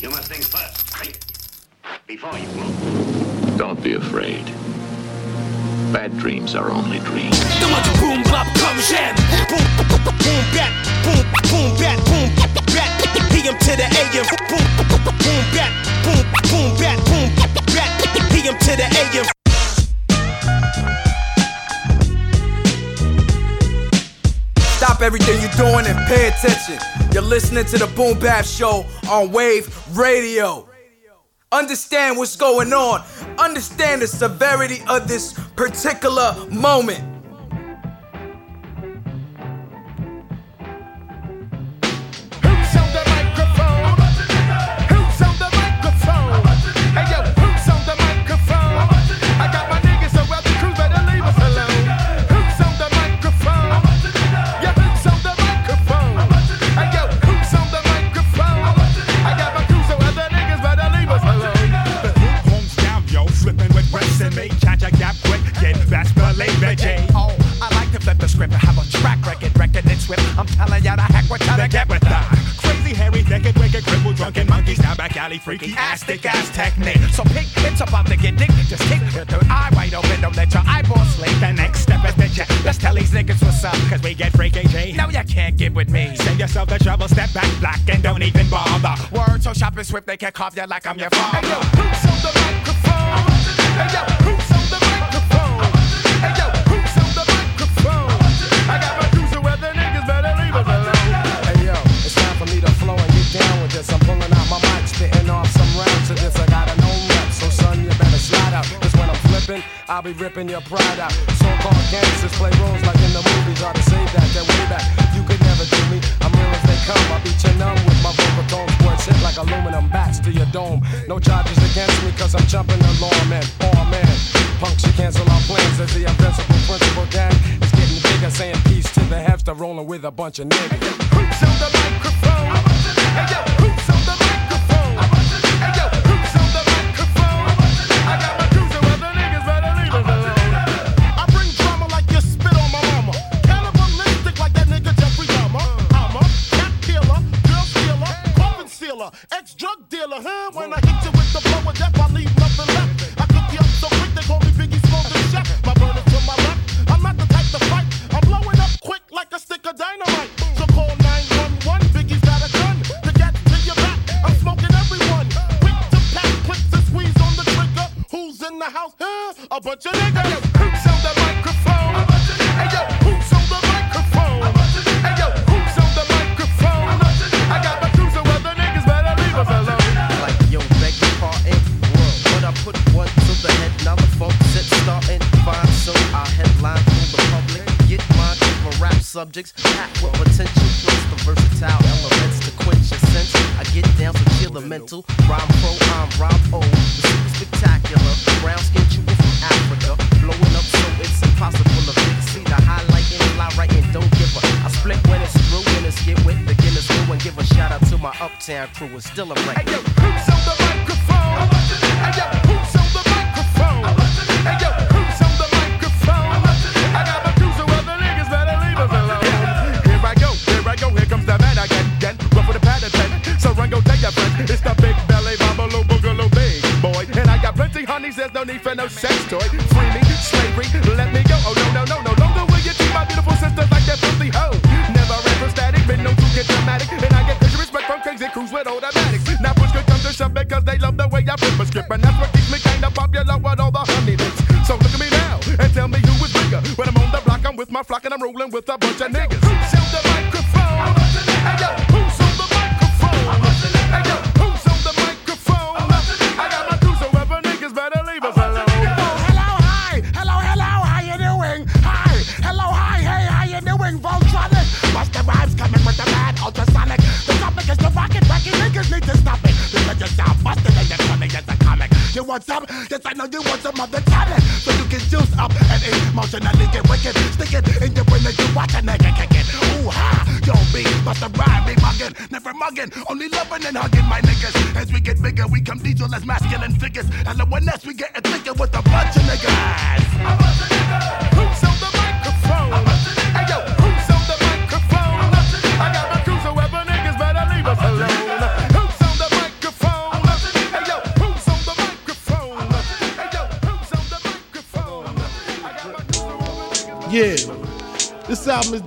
You must think first. Before you move. Don't be afraid. Bad dreams are only dreams. Boom, bop. Boom, boom, back. Boom, boom, back. Boom, back. PM to the AM. Boom, boom, back. Boom, boom, back. Boom, back. PM to the AM. Stop everything you're doing and pay attention. You're listening to the Boom Bap Show on Wave Radio. Understand what's going on. Understand the severity of this particular moment. freaky ass, dick ass technique. So pick, it's about to get dick. Just kick your third eye wide open. Don't let your eyeball sleep. The next step is that you Let's tell these niggas what's up, cause we get freaky G. No, you can't get with me. Save yourself the trouble, step back black, and don't even bother. Words so sharp and swift, they can carve you like I'm your father. Hey, yo, the I'll be ripping your pride out. So-called gangsters play roles like in the movies. Try to say that, that way back. You could never do me. I'm real as they come. I beat you numb with my vocal tones. Words hit like aluminum bats to your dome. No charges against me, cause I'm jumping the law, man, Oh man, punks, you cancel our plans as the invincible principal gang It's getting bigger, saying peace to the hamster rolling with a bunch of niggas. still a break.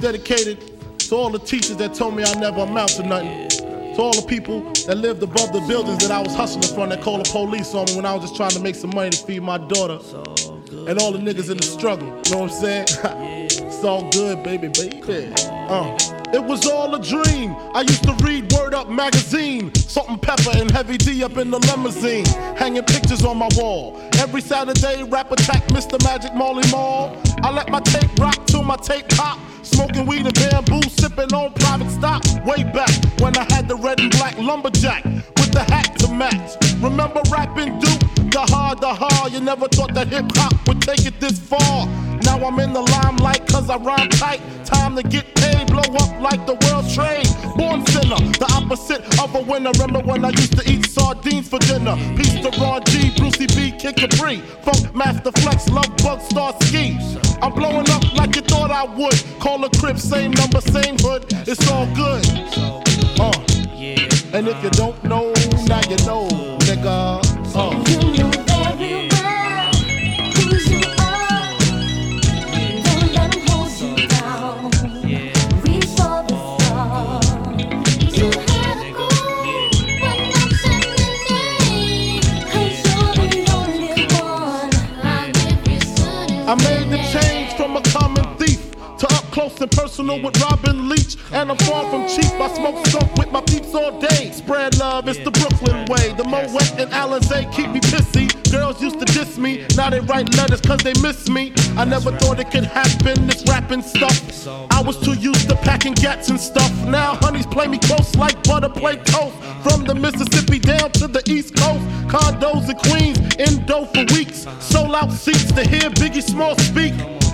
Dedicated to all the teachers that told me I never amount to nothing. To all the people that lived above the buildings that I was hustling from that called the police on me when I was just trying to make some money to feed my daughter. And all the niggas in the struggle. You know what I'm saying? it's all good, baby, baby. Uh. It was all a dream. I used to read Word Up magazine, Salt-N-Pepa and Heavy D up in the limousine, hanging pictures on my wall. Every Saturday, rap attack Mr. Magic Marley Marl. I let my tape rock till my tape pop. Smoking weed and bamboo, sipping on private stock. Way back when I had the red and black lumberjack the hat to match. Remember rapping Duke? The hard, the hard. You never thought that hip hop would take it this far. Now I'm in the limelight cause I rhyme tight. Time to get paid, blow up like the world trade. Born sinner, the opposite of a winner. Remember when I used to eat sardines for dinner? Peace to Ron G, Brucey B, Kid Capri, Funkmaster Flex, Lovebug, Star Ski. I'm blowing up like you thought I would. Call a crib, same number, same hood. It's all good. Uh. And if you don't know, now you know, nigga. Uh. Close and personal with Robin Leach. And I'm far from cheap. I smoke skunk with my peeps all day. Spread love, it's the Brooklyn way. The Moet and Alizé keep me pissy. Girls used to diss me, now they write letters cause they miss me. I never thought it could happen, this rapping stuff. I was too used to packing gats and stuff. Now honeys play me close like butter play toast. From the Mississippi down to the East Coast. Condos in Queens, in dough for weeks. Sold out seats to hear Biggie Small speak.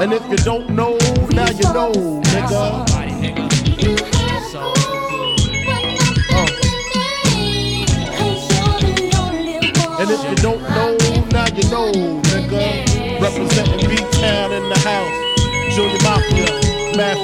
And if you don't know, now you know, nigga. Uh. And if you don't know, now you know, nigga. Representing B-Town in the house. Junior M.A.F.I.A., Mad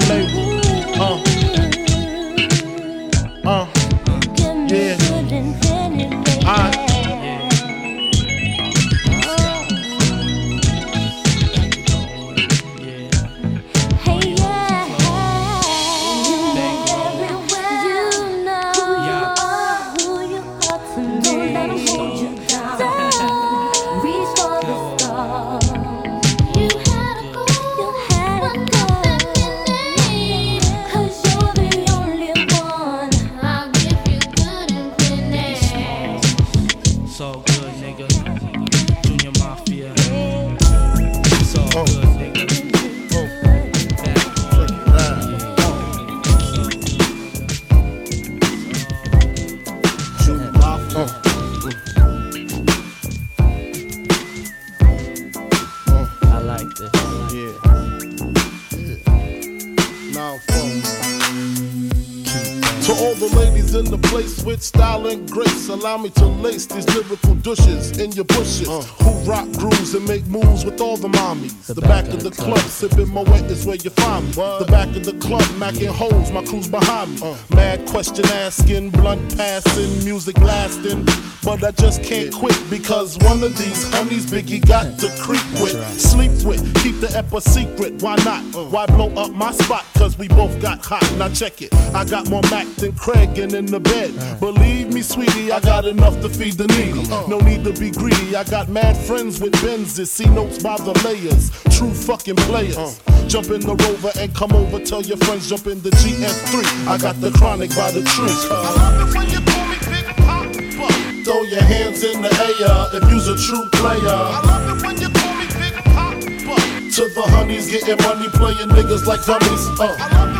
my crew's behind me. Mad question asking, blunt passing, music lasting. But I just can't quit because one of these honeys Biggie got to creep with, sleep with, keep the ep a secret. Why not? Why blow up my spot? Cause we both got hot. Now check it. I got more Mac than Craig and in the bed. Believe me, sweetie, I got enough to feed the needy. No need to be greedy. I got mad friends with Benzes, see notes by the layers. True fucking players. Jump in the rover and come over. Tell your friends jump in the GS3. I got the chronic by the tree. I love it when you Throw your hands in the air if you's a true player. I love it when you call me Big Poppa. To the honeys getting money, playing niggas like dummies. Uh.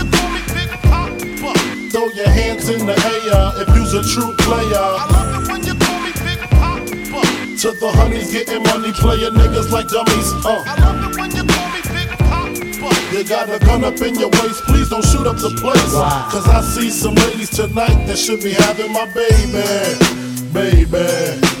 call me Big Poppa. Throw your hands in the air if you's a true player. I love it when you call me Big Poppa. To the honeys getting money, playing niggas like dummies. Uh. I love it when you call me Big Poppa. You got a gun up in your waist, please don't shoot up the place. Cause I see some ladies tonight that should be having my baby. Baby.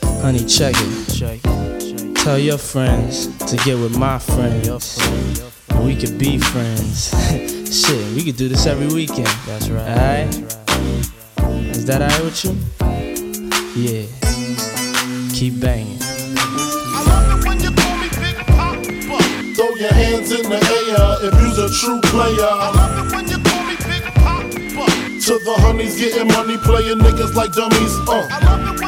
Honey, check it. Tell your friends to get with my friends. And we could be friends. Shit, we could do this every weekend. That's right. Alright? Is that alright with you? Yeah. Keep banging. I love it when you call me Big Poppa. Throw your hands in the air if you's a true player. I love it when you call me Big Poppa. To the honeys getting money, playing niggas like dummies. Uh.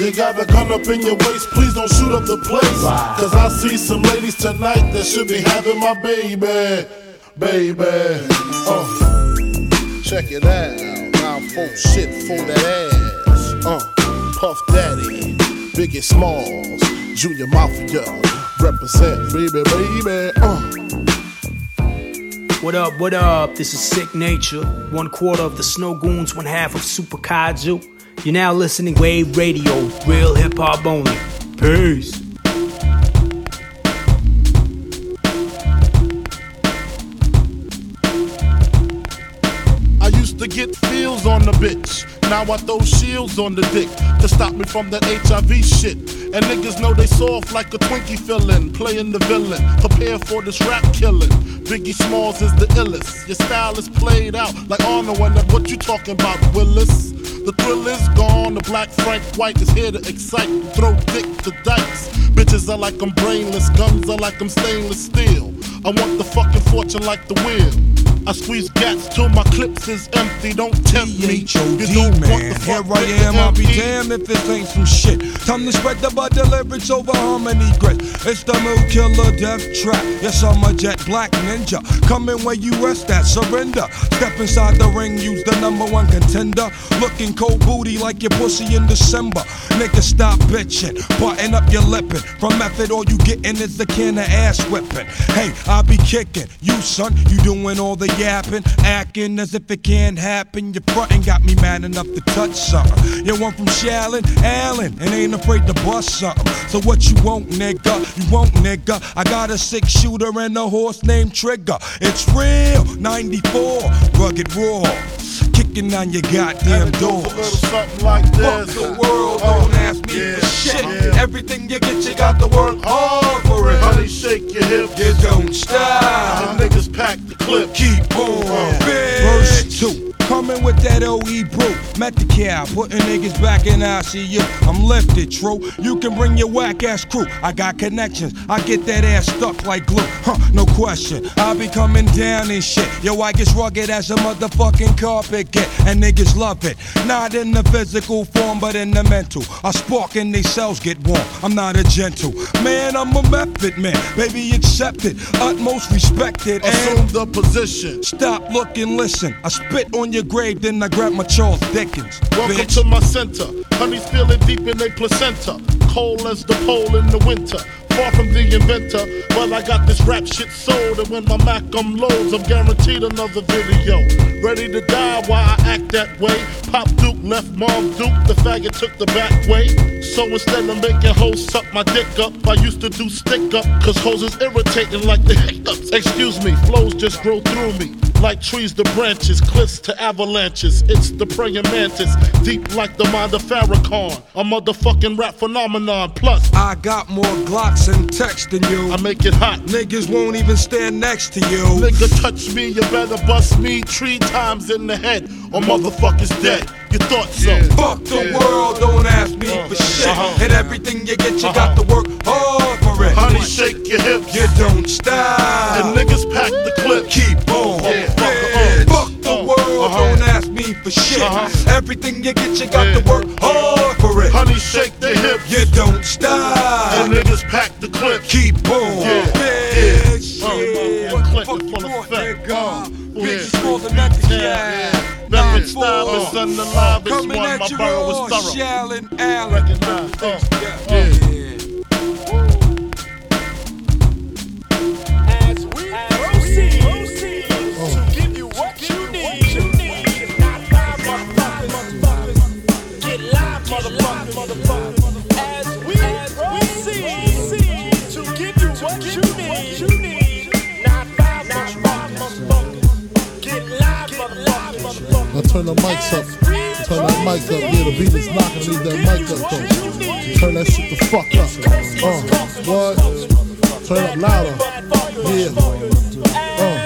You got a gun up in your waist, please don't shoot up the place. Cause I see some ladies tonight that should be having my baby. Baby. Uh. Check it out. Now folk shit for that ass. Uh. Puff Daddy. Biggie Smalls. Junior Mafia. Represent, baby, baby. Uh. What up, what up? This is Sicknature. One quarter of the Snowgoons, one half of Super Kaiju. You're now listening Wave Radio, real hip hop only. Peace. I used to get feels on the bitch. Now I throw shields on the dick to stop me from that HIV shit. And niggas know they soft like a Twinkie fillin', playing the villain. Prepare for this rap killing. Biggie Smalls is the illest. Your style is played out like Arnold and what you talking about, Willis? The thrill is gone. The black Frank White is here to excite. Throw dick to dice. Bitches are like I'm brainless. Guns are like I'm stainless steel. I want the fucking fortune like the wheel. I squeeze gats till my clips is empty. Don't tempt me. You don't want man. the Here I am, I'll be damned if this ain't some shit. Time to spread the bud lyrics over harmony grit. It's the mood killer death trap. Yes, I'm a jet black ninja. Coming where you rest at, surrender. Step inside the ring, use the number one contender. Looking cold booty like your pussy in December. Nigga, stop bitching. Button up your lippin'. From method, all you gettin' is the can of ass whipping. Hey, I'll be kicking. You, son, you doing all the yapping, acting as if it can't happen. Your frontin' got me mad enough to touch something. You want from Shallon, Allen, and ain't afraid to bust something. So what you want, nigga? You want, nigga? I got a six shooter and a horse named Trigger. It's real, 94, rugged raw. Kicking on your goddamn doors. Something like Fuck this. the world, don't oh, ask me yeah, for shit. yeah. Everything you get, you got to work hard for it. Honey, shake your hips. You don't stop. The niggas pack the clip. Keep on, uh, Verse two. Coming with that OE brew. Met the cow, putting niggas back in ICU. I'm lifted, true. You can bring your whack ass crew. I got connections. I get that ass stuck like glue. Huh, no question. I be coming down and shit. Yo, I get rugged as a motherfucking carpet get. And niggas love it. Not in the physical form, but in the mental. I spark and they cells get warm. I'm not a gentle. Man, I'm a method man. Baby, accept it. Utmost respected. Assume And the position. Stop, look, and listen. I spit on your grave, then I grab my Charles Dickens. Welcome bitch. to my center. Honey's feeling deep in their placenta. Cold as the pole in the winter. Far from the inventor, but I got this rap shit sold. And when my Mac um, unloads, I'm guaranteed another video. Ready to die while I act that way. Pop Duke left Mom Duke, the faggot took the back way. So instead of making hoes suck my dick up, I used to do stick up. Cause hoes is irritating like the hiccups. Excuse me, flows just grow through me. Like trees to branches, cliffs to avalanches. It's the praying mantis, deep like the mind of Farrakhan. A motherfucking rap phenomenon. Plus, I got more Glocks and text than you. I make it hot. Niggas won't even stand next to you. Nigga touch me, you better bust me three times in the head, or motherfuckers dead. You thought so? Fuck the world, don't ask me for shit. Uh-huh. And everything you get, you got to work hard for it. Honey, shake your hips. You don't stop. And niggas pack the clip. Keep on. Yeah. Yeah. Fuck the world, Uh-huh. don't ask me for shit. Uh-huh. Everything you get, you got to work hard for it. Honey, shake the hips. You don't stop. And niggas pack the clip. Keep on. Yeah. Yeah. Uh, shit. uh, clip Fuck in full effect. Bitches yeah. for the Yeah. Yeah. Method style is unalive. It's Coming one. at My you borough raw, is thorough. Shallon Allen. Recognize. Uh, Yeah. As we proceed, Now turn the mics up. Turn that mic up. Yeah, the beat is knocking. Leave that mic up though. Turn that shit the fuck up. Uh, what? Turn up louder. Yeah. Uh.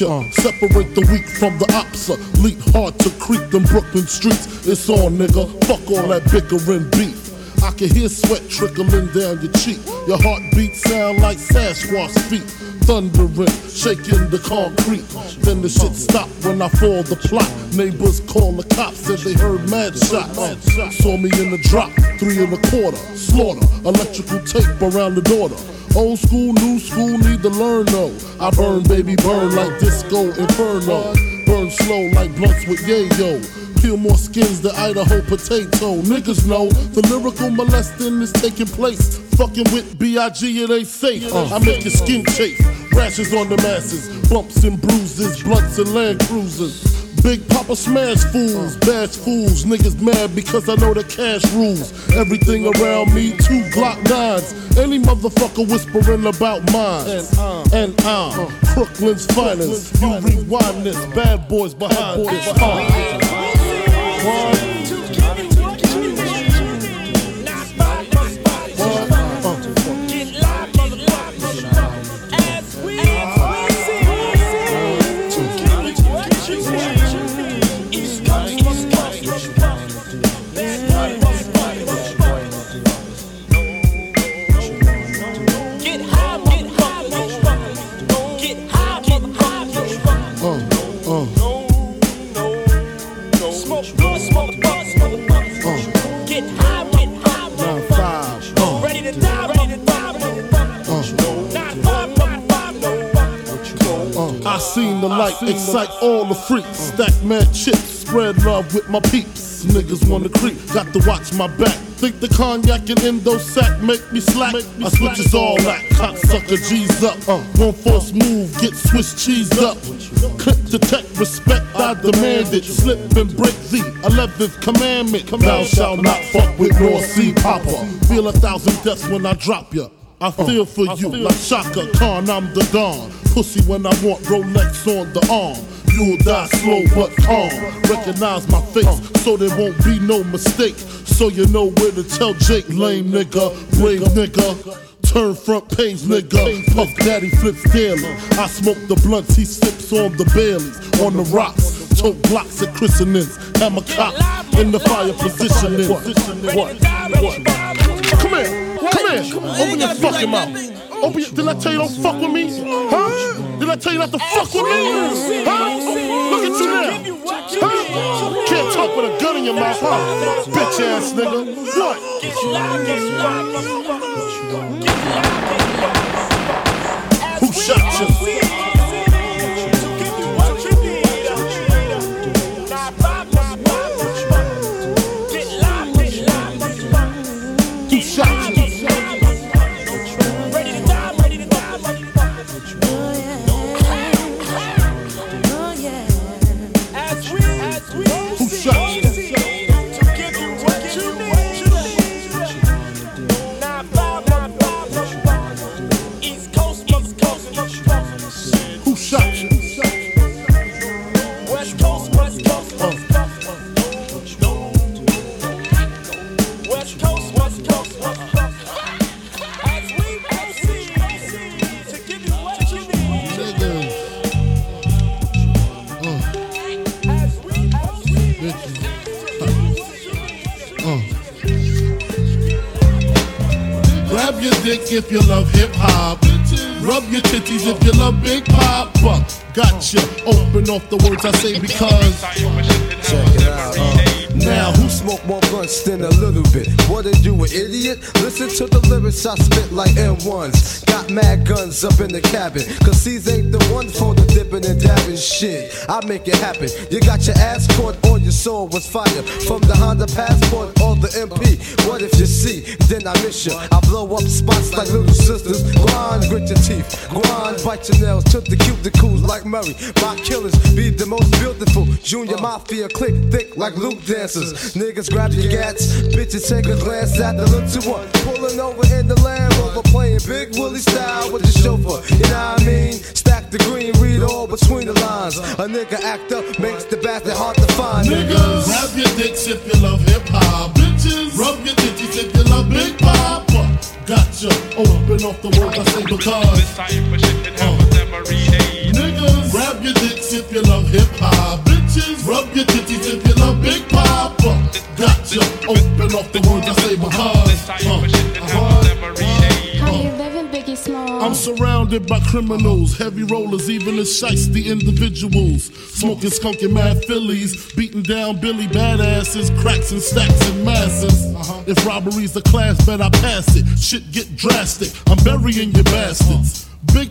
Ya? Uh, separate the weak from the opsa. Uh, leap hard to creep them Brooklyn streets. It's on, nigga. Fuck all that bickering beef. I can hear sweat trickling down your cheek. Your heartbeat sound like Sasquatch feet. Thundering, shaking the concrete. Then the shit stopped when I fall the plot. Neighbors call the cops, said they heard mad shots. Saw me in the drop, three and a quarter. Slaughter, electrical tape around the daughter. Old school, new school, need to learn though. I burn, baby, burn like disco inferno. Burn slow like blunts with yayo. Peel more skins than Idaho potato. Niggas know the lyrical molesting is taking place. Fucking with B.I.G. it ain't safe. I make your skin chafe. Rashes on the masses. Bumps and bruises. Blunts and land cruisers. Big Poppa smash fools, bash fools, niggas mad because I know the cash rules. Everything around me, two Glock nines. Any motherfucker whispering about mine. And I'm Brooklyn's finest. You rewind this, bad boys behind this. Uh. One. Uh, Smoke good, smoke. Get high, get high, nine five. Uh, Ready to die, ready to die, motherfucker. uh, Nine five, nine five, motherfucker. uh. I seen the the light, excite all the freaks. Stack mad chips, spread love with my peeps. Niggas wanna creep, got to watch my back. Think the cognac and endo sack make me slack. I switches all that, cocksucker G's up. Uh, one force move, get Swiss cheese up. Clip detect, respect, I demand it. Slip and break the 11th commandment. Thou shalt not fuck with North Sea Papa. Feel a thousand deaths when I drop ya. I feel for you like Chaka Khan, I'm the Don. Pussy when I want Rolex on the arm. You'll die slow but calm. Recognize my face so there won't be no mistake. So you know where to tell Jake, lame nigga, brave nigga. Turn front page, nigga. Puff Daddy flips daily. I smoke the blunts, he sips on the Baileys. On the rocks, tote blocks at christenings. Hammer cop in the fire positioning. What? What? Come here, come here. Open your fucking mouth. Open your, did I tell you don't fuck with me? Huh? Did I tell you not to fuck with me? Huh? Huh? With a gun in your mouth, huh? Bitch ass nigga. What? Who shot you? If you love hip hop. Rub your titties if you love Big Poppa. Gotcha. Open off the words I say because. Check it out. Uh. Now, who smoke more blunts than a little bit? What are you, an idiot? Listen to the lyrics I spit like M1s. Mad guns up in the cabin. Cause these ain't the ones for the dipping and dabbing shit. I make it happen. You got your ass caught or your soul was fire. From the Honda Passport or the MP. What if you see? Then I miss you. I blow up spots like little sisters. Grind, grit your teeth. Grind, bite your nails. Took the cuticles like Murray. My killers be the most beautiful. Junior M.A.F.I.A. click thick like Luke dancers. Niggas grab your gats. Bitches take a glance at the little one. Pulling over in the Land Rover. Playing Big Willie style with the chauffeur. You know what I mean? Stack the green, read all between the lines. A nigga act up makes the bastard hard to find. Niggas, grab your dicks if you love hip hop. Bitches, rub your titties if you love Big Poppa. Gotcha. Open off the words I say because. Uh. Niggas, grab your dicks if you love hip hop. Bitches, rub your titties if you love Big Poppa. Gotcha. Open off the words I say because. Uh. I'm surrounded by criminals, heavy rollers, even the shiesty individuals. Smoking skunky mad fillies, beating down Billy badasses, cracks and stacks and masses. Uh-huh. If robbery's the class, bet I pass it. Shit get drastic, I'm burying your bastards. Big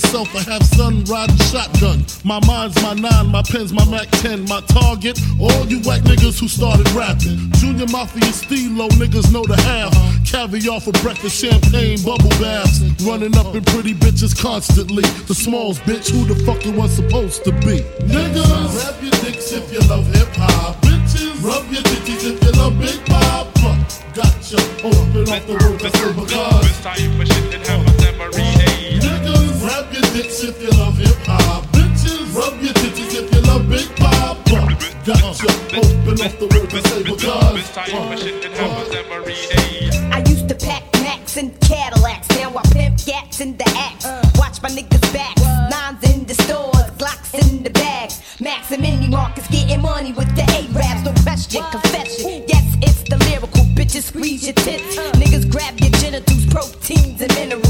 self. I have son riding shotgun. My mind's my nine, my pen's my Mac 10. My target, all you white niggas who started rapping. Junior M.A.F.I.A. Stilo niggas know the half. Caviar for breakfast, champagne, bubble baths. Running up in pretty bitches constantly. The smalls, bitch, who the fuck it was supposed to be? Niggas, grab your dicks if you love hip hop. Bitches, rub your titties if you love Big Poppa. Gotcha, open off the words I say because. Niggas, grab your dicks if you love hip hop. Bitches, rub your titties if you love Big Poppa. Gotcha, open off the words I say because. I used to pack Macs and Cadillacs. Now I pimp gats in the axe. Watch my niggas backs. Nines in the stores, Glocks in the back. money with the A-Raps, no question, confession. Yes, it's the lyrical, bitches squeeze your tits. Niggas grab your genitals, proteins and minerals,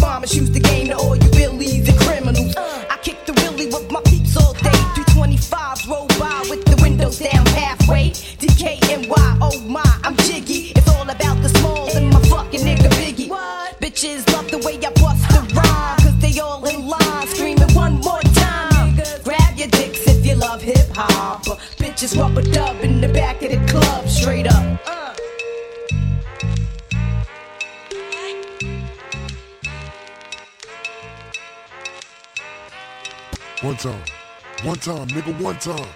mama shoots the game nigga, one time.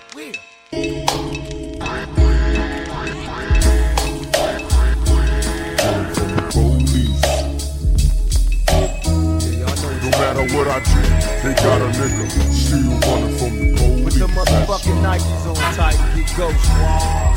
No matter what I do, they got a nigga still running from the police. With the motherfucking Nikes on tight, get ghost.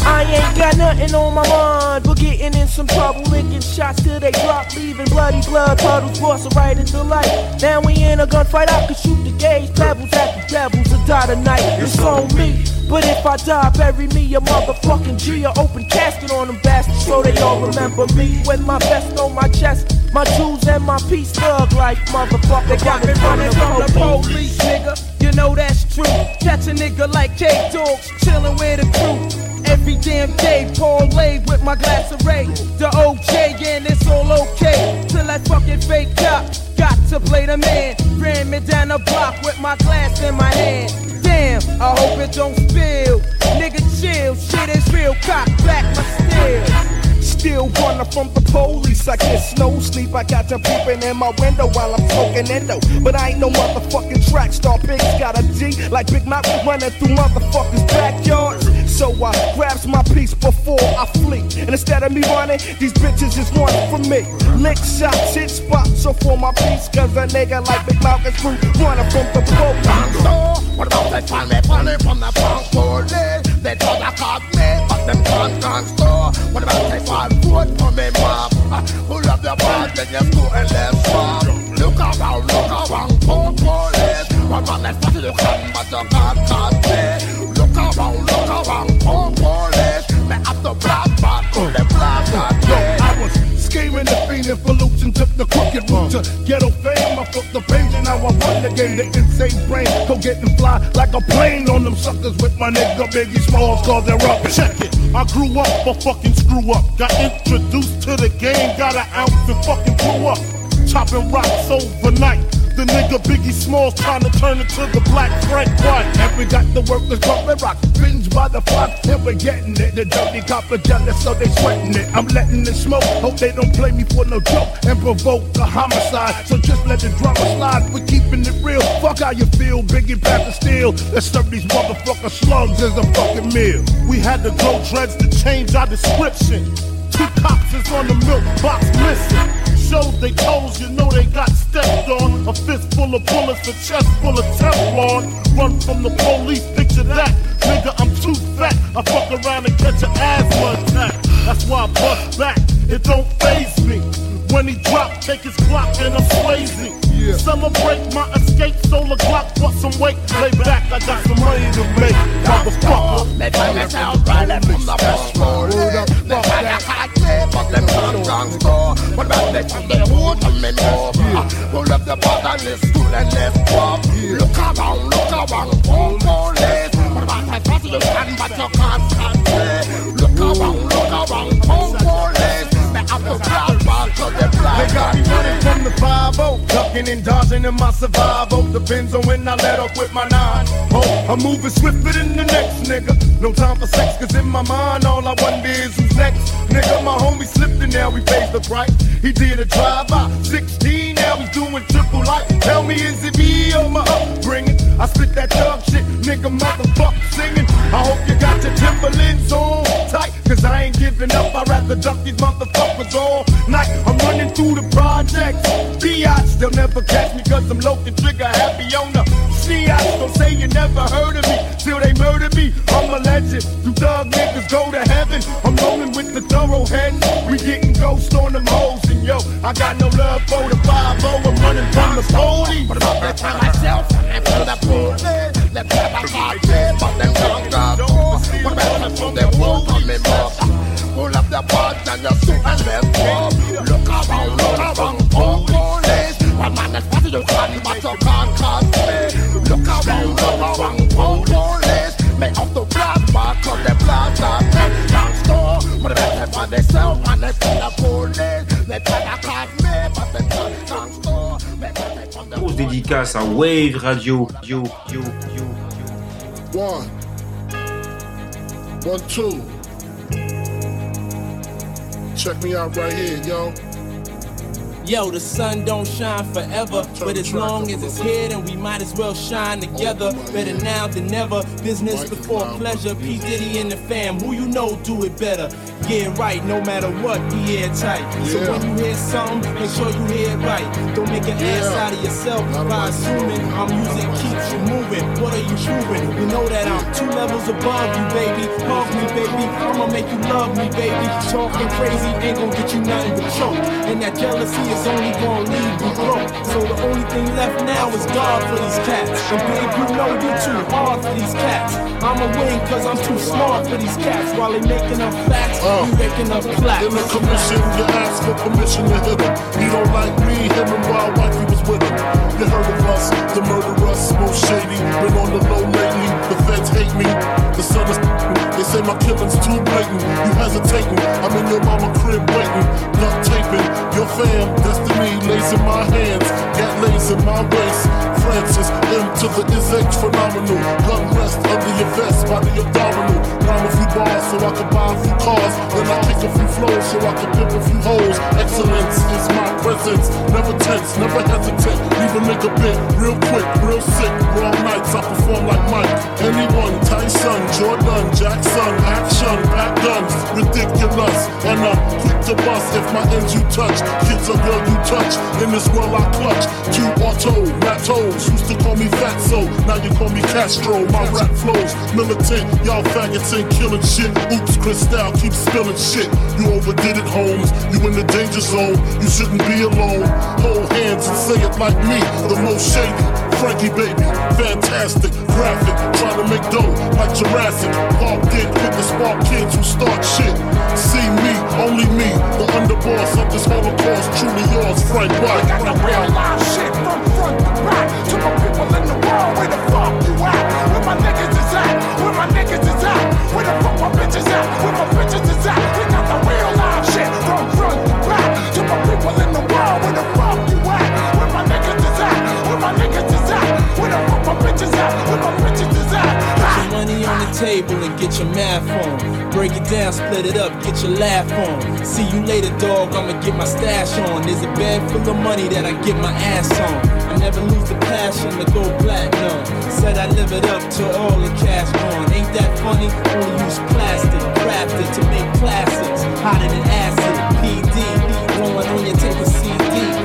I ain't got nothing on my mind but getting in some trouble, licking shots till they drop, leaving bloody blood puddles, busting right into life. Now we in a gunfight, I could shoot gauge, pebbles at the devils, and die tonight. It's on me. But if I die, bury me a motherfucking G, open casket on them bastards, so they all remember me. With my vest on my chest, my jewels and my peace thug life, motherfucker. They got me running from the police, nigga. You know that's true. Catch a nigga like K Dogs, chillin' with the crew. Every damn day, Paul lay with my glass of Ray. The OJ, and it's all okay. Till that fucking fake cop got to play the man. Ran me down the block with my glass in my hand. Damn, I hope it don't spill. Nigga, chill, shit is real. Cock back my steel. Still running from the police. I get no sleep. I got them peeping in my window while I'm smoking endo. But I ain't no motherfucking track star. Pigs got a G like Big Mouth running through motherfuckers' backyards. So I grabs my piece before I flee. And instead of me running, these bitches just running from me. Lick shots, hit spots. So for my piece, cause a nigga like Big Mouth is free running from the police. What about find me funny from the punk police? They thought I caught me, but them can't can't store. What about they find food for me, mom? Ah, who love the bad, then you go and let's farm. Look around, look around, punk police. What about they find you can, but you can't catch me? Look around, look around, punk police. Me have the black man, oh, the black man. Was and took the crooked route to ghetto fame. I flipped the page and now I run the game. The insane brain go get and fly like a plane on them suckers with my nigga Biggie Smalls cause they're up. Check it. I grew up for fucking screw up. Got introduced to the game, got an ounce and fucking grew up. Chopping rocks overnight. The nigga Biggie Smalls trying to turn it to the black Frank White. And we got the workers bumping rock, binge by the flock, and we're getting it. The dirty copper jealous, so they sweating it. I'm letting it smoke, hope they don't play me for no joke and provoke a homicide. So just let the drama slide, we're keeping it real. Fuck how you feel, Biggie to steel. Let's serve these motherfucker slugs as a fucking meal. We had to grow dreads to change our description. Two cops is on the milk box missing. Showed they toes, you know they got stepped on. A fist full of bullets, a chest full of Teflon. Run from the police, picture that. Nigga, I'm too fat. I fuck around and catch an asthma attack. That's why I bust back. It don't phase me. When he drop, take his clock and I'm swayzy. Celebrate my escape, solar clock, bust some weight. Lay back, I got some money to make. Motherfucker. They find us out running from the They from the hood and men over? Pull up the. Look around, look around, phone police. What about they pass you can, but you can't stand me? Look around, look around, phone police. They have to grab back to the black. They got running from the 5 ducking and dodging in my survival. Depends on when I let up with my nine. Oh, I'm moving swifter than the next nigga. No time for sex, cause in my mind, all I wonder is who's next. Nigga, my homie slipped and now we pays the price. He did a drive by 16, now he's doing triple life. Tell me, is it me or my upbringing? I spit that dog shit, nigga, motherfucker singing. I hope you got your Timberlands on tight, cause I ain't giving up. I'd rather duck these motherfuckers all night. I'm running through the projects. Biatch, they'll never catch me cause I'm low trigger happy on the Seats. Don't say you never heard of me till they murder me. I'm a legend. You thug niggas go to heaven. I'm rolling with the thoroughheads. We getting ghost on them hoes. And yo, I got no love for the 5 I'm running from the police. What about that time myself? I feel the. Let's have a hard but them. What better from walk on me more. Pull up the board and you sit and left walk. Look around, look around, oh police. One man is party you can, but you can't cause me. Look around, look around, oh police. Make up the black mark on the blood of them can't store. But they better for themselves and they tell the police. They better cause me, but they can't can't store. They better from the Grosse dédicace à Wave Radio. Yo, yo, yo. One. One, two. Check me out right here, yo. Yo, the sun don't shine forever, but as long as it's here, then we might as well shine together. Better now than never. Business before pleasure. P Diddy and the fam, who you know do it better. Yeah, right, no matter what, be airtight. So when you hear something, make sure you hear it right. Don't make an ass out of yourself by assuming our music keeps you moving. What are you proving? You know that I'm two levels above you, baby. Hug me, baby. I'ma make you love me, baby. Talking crazy ain't gonna get you nothing but choke. And that jealousy is only gonna leave you broke. So the only thing left now is God for these cats. And babe, you know you're too hard for these cats. I'ma win cause I'm too smart for these cats. While they making up facts, uh. you making up plaques. In the commission, you ask for permission to hit him. He don't like me, him and wild wife, he was with. You heard of us, the murderers, most shady. Been on the low lately, the feds hate me. The sun is they say my killing's too blatant. You hesitating, I'm in your mama crib waiting. Duct taping, your fam, destiny lays in my hands. Got lays in my waist. Francis, M to the is H phenomenal. Gun rest under your vest, body abdominal. Rhyme a few bars so I can buy a few cars. Then I kick a few flows so I can pimp a few hoes. Excellence is my presence. Never tense, never hesitate. Leave a nigga bit real quick, real sick. Raw nights, I perform like Mike. Anyone, Tyson, Jordan, Jackson, action, back guns, ridiculous. And I'm quick to bust if my ends you touch. Kids or girl you touch. In this world I clutch. Q auto, Matos. Used to call me Fatso, now you call me Castro. My rap flows militant. Y'all faggots ain't killing shit. Oops, Cristal keep spilling shit. You overdid it, Holmes. You in the danger zone. You shouldn't be alone. Hold hands and say it like me. The most shady. Frankie baby, fantastic, graphic, trying to make dough like Jurassic. Park dick with the spark kids who start shit. See me, only me, the underboss of this Holocaust. Truly yours, Frank White. got the real live shit from front to back. To my people in the world, where the fuck you at? Where my niggas is at? Where my niggas is at? Where the fuck my bitches at? Where my bitches is at? We got the real live shit from front Put your money on the table and get your math on. Break it down, split it up, get your laugh on. See you later, dog. I'ma get my stash on. There's a bag full of money that I get my ass on. I never lose the passion to go platinum. Said I live it up till all the cash gone. Ain't that funny? Only use plastic, crafted to make classics. Hotter than acid, PD. Rolling on your tape of CD.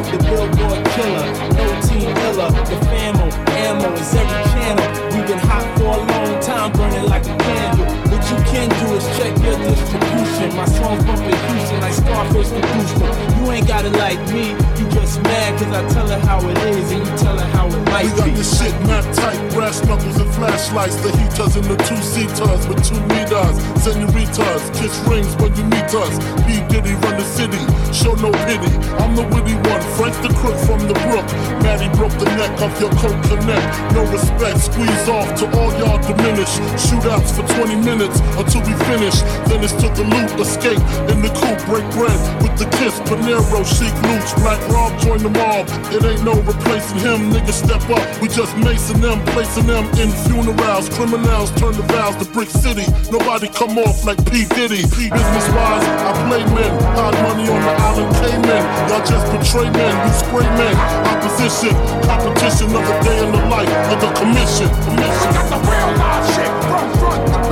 The Billboard killer, no team killer. The famo, ammo is every channel. We've been hot for a long time, burning like a candle. You can do is check your distribution. My songs bumping Houston like Scarface and Houston. You ain't got it like me, you just mad cause I tell her how it is and you tell her how it might We got be. this shit mad tight, brass knuckles and flashlights. The heaters and the two seaters with two meters. Senoritas, kiss rings when you meet us. P. Diddy run the city, show no pity. I'm the witty one, Frank the crook from the brook. Maddie broke the neck of your coat connect. No respect, squeeze off to all y'all diminish. Shootouts for 20 minutes until we finish. Then it's to the loot, escape in the coupe, break bread with the kiss. Panero, chic loots, Black Rob join the mob. It ain't no replacing him, niggas step up. We just macing them, placing them in funerals. Criminals turn the vows to Brick City. Nobody come off like P. Diddy. Business wise, I play men. Hide money on the island Cayman. Y'all just betray men, you spray men. Opposition, competition of a day in the life of the commission. commission. We got the real live shit from front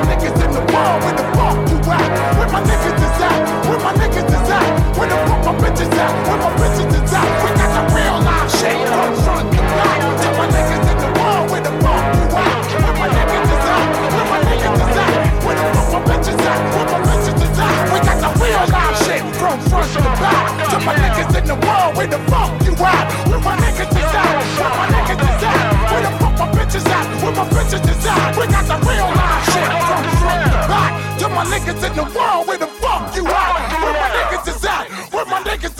my niggas in the world, where the fuck you at? Where my niggas is at? Where my niggas is at? Where the fuck my bitches at? Where my bitches is at? We got the real live shit from front to back. To my niggas in the world, where the fuck you at? Where my niggas is at? Where my niggas is at? Where the fuck my bitches at? Where my bitches is at? We got the real live shit from front to back. To my niggas in the world, where the fuck you at? Where my niggas is at? Where my niggas is at? Where the fuck my bitches at? Where my bitches design, we got the real live shit. From the front to back, to my niggas in the world, where the fuck you at? Where my niggas is at? Where my niggas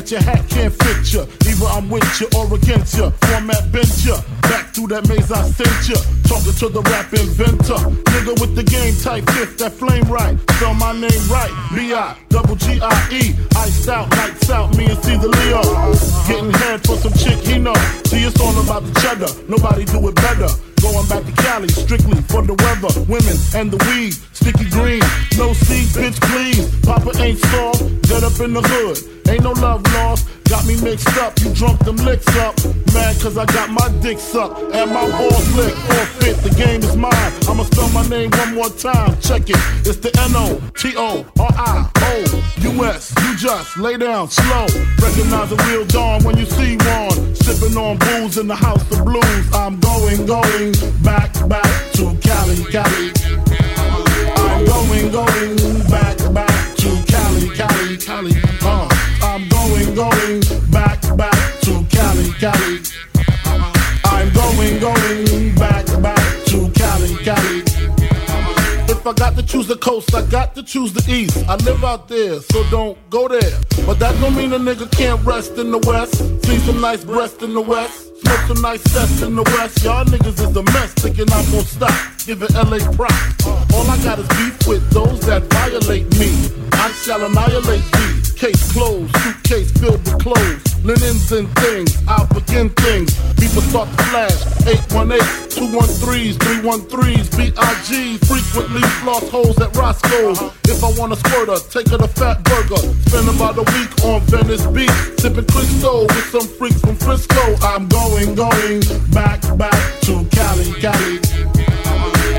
that your hat can't fit ya. Either I'm with ya or against ya. Format bent you. Back through that maze I sent ya. Talking to the rap inventor. Nigga with the game type fifth, that flame right. Spell my name right. B-I, double G-I-E. Iced out, lights out, me and see the Leo. Getting head for some chick he know. See, it's all about the cheddar. Nobody do it better. Going back to Cali, strictly for the weather, women, and the weed. Sticky green, no seed, bitch, please. Papa ain't soft, dead up in the hood. Ain't no love lost, got me mixed up. You drunk them licks up. Mad cause I got my dick sucked and my balls licked. Forfeit, the game is mine. I'ma spell my name one more time. Check it, it's the N-O-T-O-R-I-O-U-S. You just lay down slow. Recognize a real dawn when you see one. Sipping on booze in the house of blues. I'm going, going back, back to Cali, Cali. I'm going, going back, back to Cali, Cali, Cali. Uh, I'm going, going back, back to Cali, Cali. I'm going, going back, back I got to choose the coast, I got to choose the east. I live out there, so don't go there. But that don't mean a nigga can't rest in the west. See some nice breast in the west. Smoke some nice cess in the west. Y'all niggas is a mess, thinking I'm gonna stop. Giving LA props. All I got is beef with those that violate me. I shall annihilate thee. Case closed, suitcase filled with clothes. Linens and things, I'll begin things. People start to flash. 818, 213s, 313s, BIG. Frequently floss holes at Roscoe's. If I want a squirter, take her to Fatburger. Spend about a week on Venice Beach. Sipping Cristo with some freaks from Frisco. I'm going, going back, back to Cali, Cali.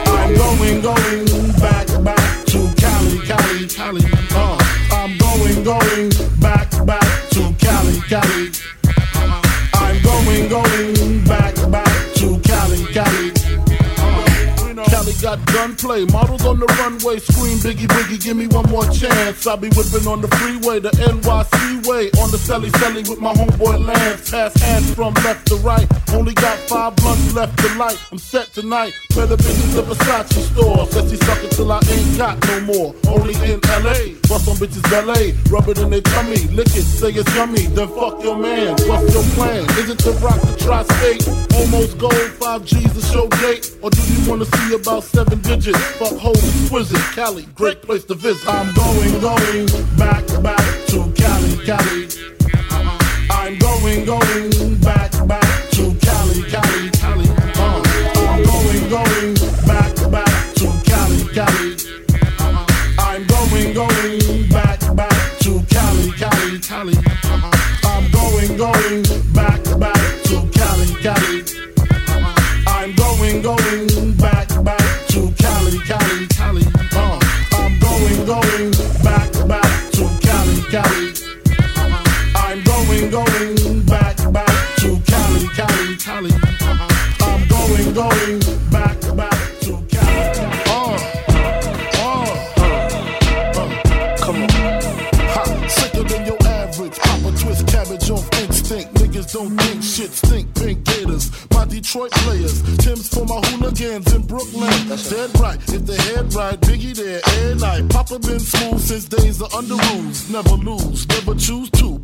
I'm going, going back, back to Cali, Cali, Cali. Uh, scream Biggie Biggie, give me one more chance. I'll be whipping on the freeway, the NYC way, on the celly celly with my homeboy Lance. Pass ass from left to right, only got five blunts left to light. I'm set tonight, better bitches the Versace store. Says he suck it till I ain't got no more. Only in LA, bust on bitches LA, rub it in their tummy, lick it, say it's yummy, then fuck your man. What's your plan? Is it to rock the tri-state? Almost gold, five G's the show date, or do you wanna see about seven digits? Fuck hoes exquisite, Cali, great place to visit. I'm going, going back, back to Cali, Cali. I'm going, going Detroit players. Tim's for my hooligans in Brooklyn. That's Dead right, if the head right, Biggie there every night. Papa been smooth since days of Underoos. Never lose, never choose to.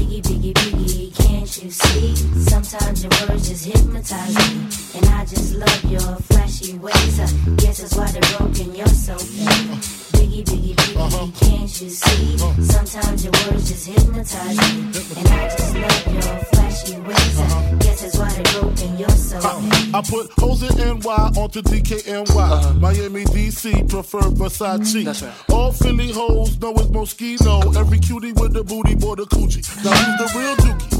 Biggie, biggie, biggie, can't you see? Sometimes your words just hypnotize me. And I just love your flashy ways. Guess that's why they're broken, you're so fake. Biggie, biggie, biggie, uh-huh. can't you see? Uh-huh. Sometimes your words just hypnotize me. And I just love your flashy ways. I uh-huh. guess that's why they're broken, you're so. Uh, I put hoes in NY onto DKNY. Miami, DC, prefer Versace. Mm-hmm. All Philly hoes know it's Moschino. Every cutie with the booty, boy, the coochie. Now who's the real dookie?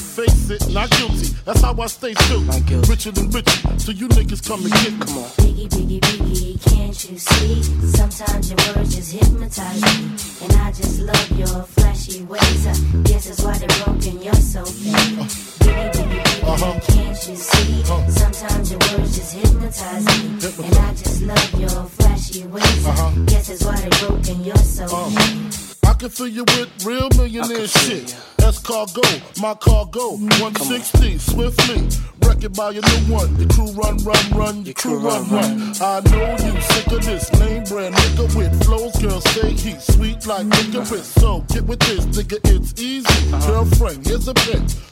Face it, not guilty. That's how I stay still. Richer than richer, so you niggas come and get. Come on. Biggie, biggie, biggie, can't you see? Sometimes your words just hypnotize me. And I just love your flashy ways. Uh, I guess that's why they're broken, you're so fake. Uh-huh. Biggie, biggie, biggie, uh-huh. can't you see? Uh-huh. Sometimes can fill you with real millionaire shit. That's cargo, my cargo. 160, swiftly. Wreck it by your new one. Your crew run, run, run. Your crew run, run. I know you sick of this name brand nigga with flows. Girl, say he sweet like licorice. So get with this, nigga, it's easy. Girlfriend, here's a bitch.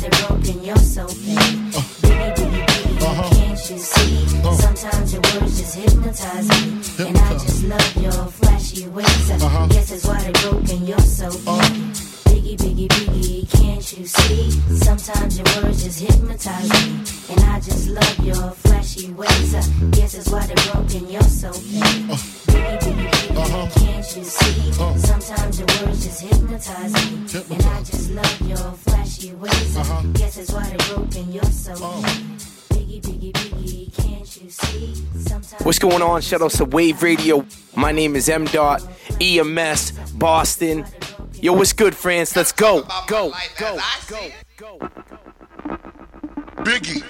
they're broken, you're so fake. Biggie, biggie, biggie, can't you see? Uh-huh. Sometimes your words just hypnotize me. And I just love your flashy ways. Uh-huh. I guess that's why they're broken, you're so uh-huh. fake. Biggie, biggie, biggie, can't you see? Sometimes your words just hypnotize me. And I just love your flashy ways. I guess that's why they're broken, you're so fake. Uh, biggie, biggie, biggie, uh-huh. can't you see? Uh-huh. Sometimes your words just hypnotize me. And I just love your flashy ways. I uh-huh. guess that's why they're broken, you're so fake. Biggie, biggie, biggie, can't you see? Sometimes What's going on? Shout out to Wave Radio. My name is M. Dot, EMS, Boston. Yo, what's good, friends? Let's go. Go, go, go. Biggie.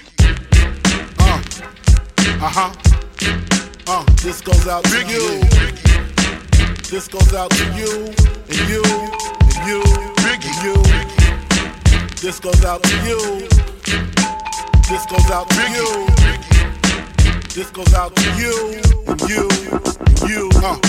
Uh, uh huh. Uh, this goes out to you. This goes out to you, and you, and you, Biggie. and you. This goes out to you. This goes out to you. This goes out to you, and you, and you. Uh.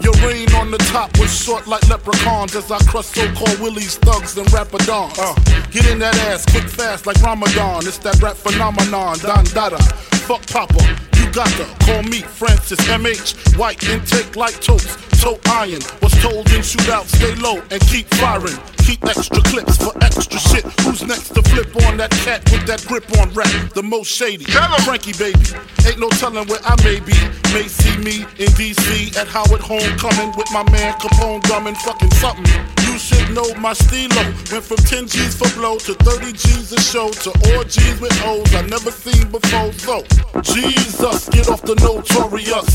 Your reign on the top was short like leprechauns as I crush so-called willies, thugs, and rapadons. Uh. Get in that ass quick, fast like Ramadan. It's that rap phenomenon, Don Dada. Fuck Papa, you got to call me Francis MH. White intake like toast, toe iron. Was told in shootout, stay low and keep firing. Keep extra clips for extra shit. Who's next to flip on that cat with that grip on rap? The most shady. Frankie baby. Ain't no telling where I may be. May see me in DC at Howard Homecoming with my man Capone gumming fucking something. You should know my stilo. Went from 10 G's for blow to 30 G's a show to orgies with O's I never seen before. So, Jesus, get off the notorious.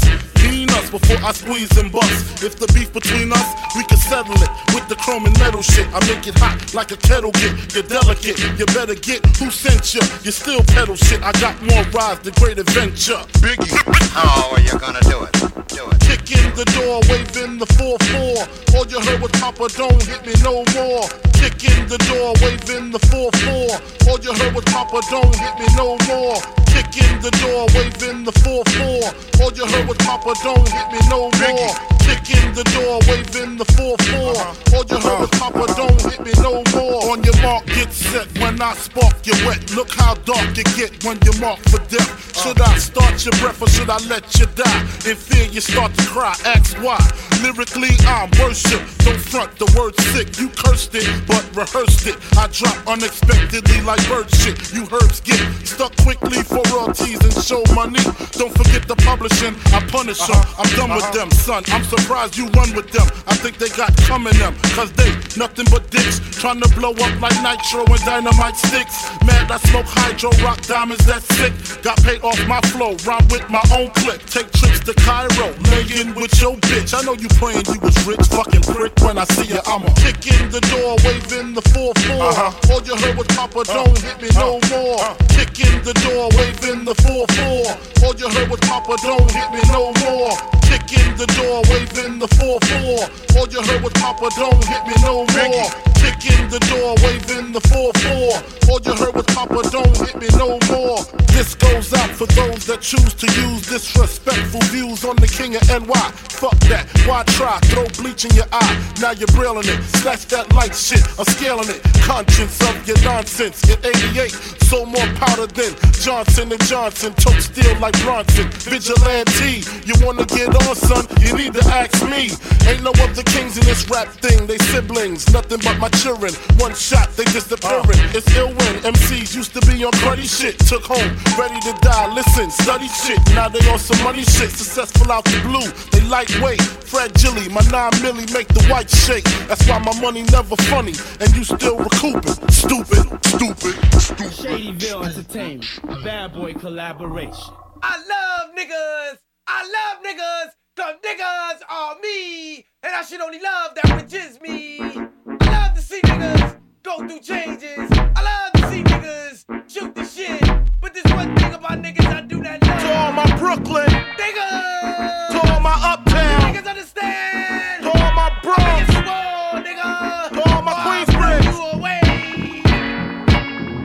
Mean us before I squeeze and bust. If the beef between us, we can settle it with the chrome and metal shit. I make it hot like a kettle get. You're delicate, you better get who sent you. You still pedal shit. I got more rides than great adventure. Biggie. How are you gonna do it? Do it. Kick in the door, waving the 4-4. All you heard was Papa, don't hit me no more. Kick in the door, waving the 4-4. All you heard was Papa, don't hit me no more. Kick in the door, waving the 4-4. All you heard was Papa, don't hit me no more. Kick in the door, waving the 4-4. Uh-huh. All you heard uh-huh. was Papa, don't hit me no more. On your mark, get set. When I spark, you wet. Look how dark you get when you're marked for death. Uh. Should I start your breath or should I let you die? In fear, you start to cry. Ask why. Lyrically, I'm worship. Don't front the word sick. You cursed it, but rehearsed it. I drop unexpectedly like bird shit. You herbs get stuck quickly for royalties and show money. Don't forget the publishing. I punish them. Uh-huh. I'm done with uh-huh. them, son. I'm surprised you run with them. I think they got coming them. Cause they nothing but dicks. Trying to blow up like nitro and dynamite sticks. Mad, I smoke hydro, rock diamonds, that's sick. Got paid off my flow, rhyme with my own clip. Take trips to Cairo, laying with your bitch. I know you praying you was rich, fucking prick. When I see you, I'ma kick in the door, waving the 4-4. Uh-huh. All you heard was Papa, don't hit me no more. Kick in the door, waving the 4-4. All you heard was Papa, don't hit me no more. Kick in the door, waving the 4-4. All you heard was Papa, don't hit me no more. Kick in the door, waving the 4-4. All you heard was Papa, don't hit me no more. This goes out for those that choose to use disrespectful views on the king of NY. Fuck that, why try? Throw bleach in your eye, now you're brilling it. Snatch that light shit, I'm scaling it. Conscience of your nonsense. In 88, so more powder than Johnson and Johnson. Tote steel like Bronson. Vigilante, you wanna get on, son? You need to ask me. Ain't no other kings in this rap thing, they siblings. Nothing but my children. One shot, they disappearing. It's ill when MCs used to be on cruddy shit. Took home, ready to die. Listen, study shit. Now they on some money shit. Successful out the blue. They lightweight, fragile. My nine milli make the white shake. That's why my money never funny. And you still recouping. Stupid, stupid, stupid. Shadyville Entertainment, bad boy collaboration. I love niggas. I love niggas. Cause niggas are me. And I should only love that which is me. I love to see niggas go through changes. I love to see niggas shoot the shit. But there's one thing about niggas I do not love. To all my Brooklyn, Niggas. to all my uptown, Niggas understand. to all my Bronx, Niggas nigga. to all my Queensbridge. throw you away?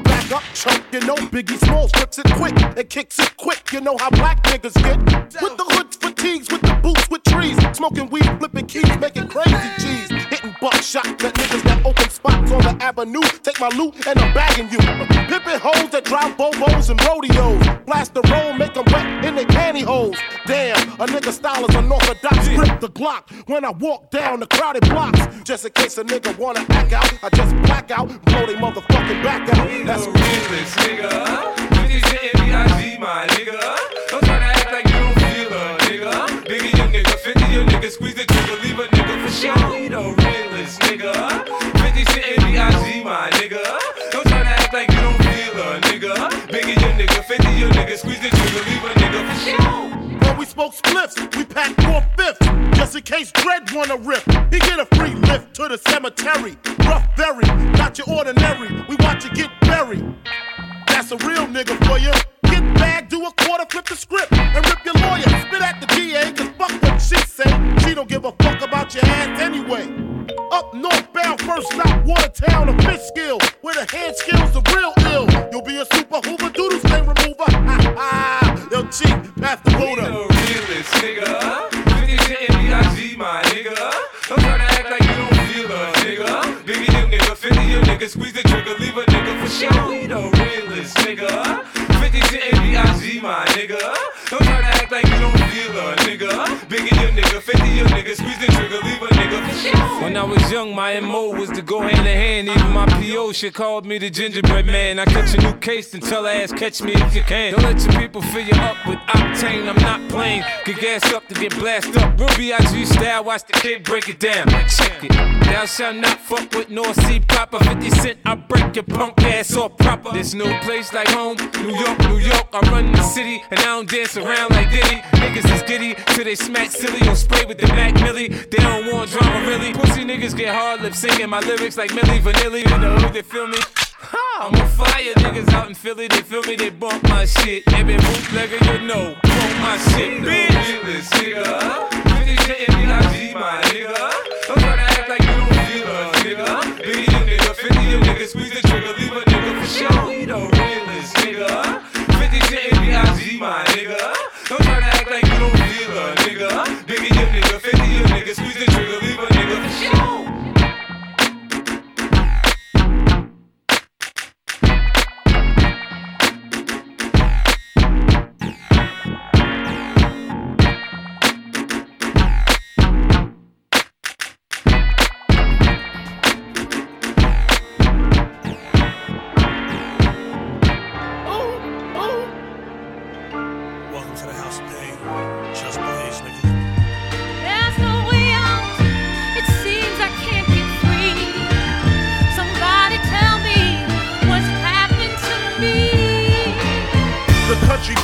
Back up, you know Biggie Smalls flips it quick and kicks it quick. You know how black niggas get. My loot and I'm bagging you. Pimping hoes that drive Bobos and rodeos. Blast the roll, make them wet in their pantyhose. Damn, a nigga style is unorthodox. Grip the Glock when I walk down the crowded blocks. Just in case a nigga wanna act out, I just black out, blow they motherfucking back out. That's realist, nigga. 50 Cent B.I.G. my nigga. Don't try to act like you don't feel a nigga. Biggie your nigga, 50 your nigga, squeeze the trigger, leave a nigga sure. We the realest, nigga. 50 Cent B.I.G. my nigga. Don't try to act like you don't feel a nigga. Biggie your nigga, 50 your nigga, squeeze the trigger, leave a nigga for sure. When we smoke spliffs, we pack four fifths. Just in case Dread wanna rip, he get a free lift to the cemetery. Rough berry, not your ordinary. We watch you get buried. That's a real nigga for you. Get back, do a quarter, flip the script, and rip your lawyer. Spit at the DA, cause fuck what she say. She don't give a fuck about your ass anyway. Up northbound, first stop, Watertown, or Fishkill, where the hand skills the real ill. You'll be a super hoover doodle stain remover. Ha ha! Yo, cheap, pass the We the realest, nigga. 50 Cent B.I.G. my nigga. Don't try to act like you don't feel a nigga. Biggie your nigga, 50 your nigga, squeeze the trigger, leave a nigga for sure. We the realest, nigga. 50 my nigga. Don't try to act like you don't feel a nigga. Biggie your nigga, 50 your nigga, squeeze the trigger, leave a nigga. When I was young, my MO was to go hand in hand. Even my PO shit called me the gingerbread man. I catch a new case and tell her ass, catch me if you can. Don't let your people fill you up with octane. I'm not playing. Get gas up to get blasted up. Real B.I.G. style, watch the kid break it down. Check it. Thou shalt not fuck with North Sea proper. 50 cent, I break your punk ass off proper. There's no place like home. New York, New York. I run the city and I don't dance around like Diddy. Niggas is giddy till they smack silly or spray with the Mac Millie. They don't want drama really. Pussy niggas get hard lip singing my lyrics like Milli Vanilli. In the hood, they feel me. I'm on fire, niggas out in Philly, they feel me, they bump my shit. Every bootlegger you know, bump my shit, The bitch. realest, nigga. 50 Cent B.I.G. my nigga. Don't try to act like you don't feel a nigga. Biggie your nigga, 50 your nigga, squeeze the trigger, leave a nigga for sure. The realest, nigga. 50 Cent B.I.G. my nigga. Don't try to act like you don't feel a nigga. Biggie your nigga, squeeze the trigger, leave a nigga for oh. sure.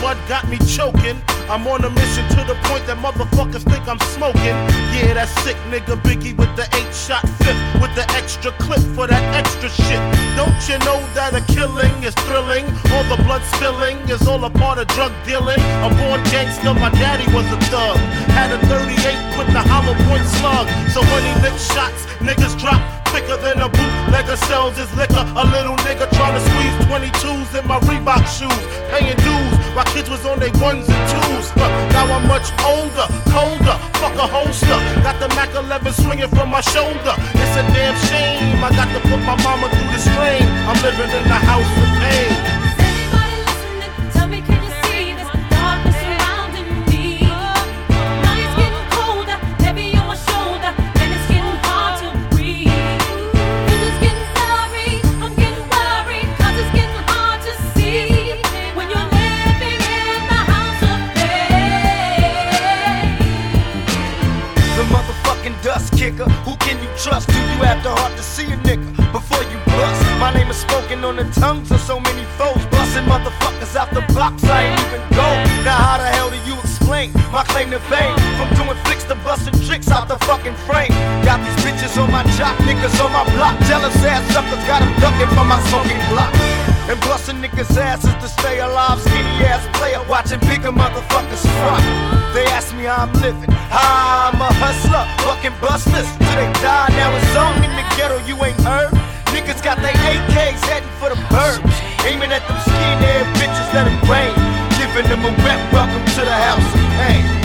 Blood got me choking. I'm on a mission to the point that motherfuckers think I'm smoking. Yeah, that sick nigga Biggie with the eight shot fifth with the extra clip for that extra shit. Don't you know that a killing is thrilling? All the blood spilling is all a part of drug dealing. A born gangster, my daddy was a thug. Had a 38 with the hollow point slug. So when he licked shots, niggas drop quicker than a bootlegger sells his liquor. A little nigga trying to squeeze 22s in my Reebok shoes, paying dues My kids was on their ones and twos. But now I'm much older, colder, fuck a holster. Got the Mac 11 swinging from my shoulder. It's a damn shame. I got to put my mama through the strain. I'm living in the house of pain. Can you trust? Do you have the heart to see a nigga before you bust? My name is spoken on the tongues of so many foes. Busting motherfuckers out the box, I ain't even go. Now how the hell do you explain my claim to fame? From doing flicks to busting tricks out the fucking frame. Got these bitches on my jock, niggas on my block. Jealous ass suckers got 'em ducking from my smoking block. And busting niggas' asses to stay alive. Skinny ass player watching bigger motherfuckers front. They ask me how I'm living. I'm a hustler, fucking busters. Till they die, now it's on in the ghetto, you ain't heard. Niggas got their AKs heading for the birds. Aiming at them skinhead bitches, let them rain. Giving them a wet welcome to the house. of Tell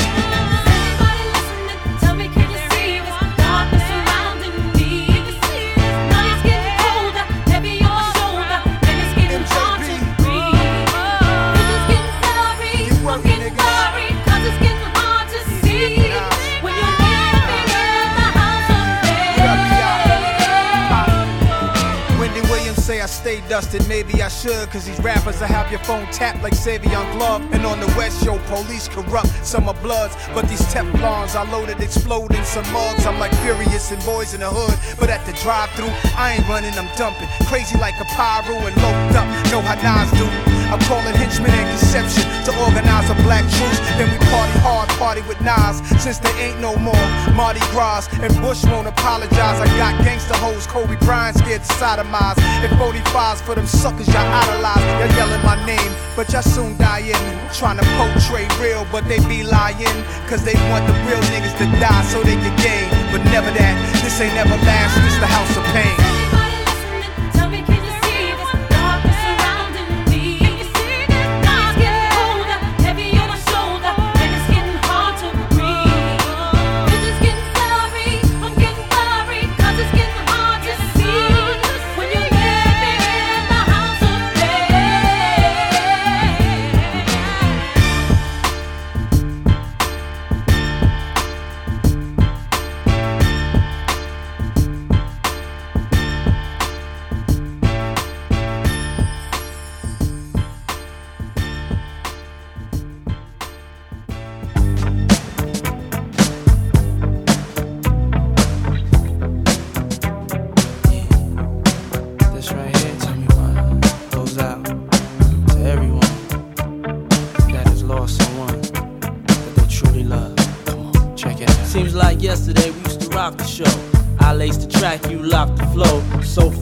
cause these rappers will have your phone tapped like Savion Glover. And on the West, yo, police corrupt, some are bloods, but these Teflons I loaded, exploding some mugs. I'm like furious and boys in the hood, but at the drive through I ain't running, I'm dumping. Crazy like a pyro and loped up, know how Nas do. I'm calling henchmen and conception to organize a black truce. Then we party hard, party with Nas, since there ain't no more Mardi Gras. And Bush won't apologize. I got gangster hoes, Kobe Bryant scared to sodomize. And 45s for them suckers y'all idolize. Y'all yelling my name, but y'all soon die in. Trying to portray real, but they be lying. Cause they want the real niggas to die so they can gain. But never that, this ain't ever last, this the house of pain.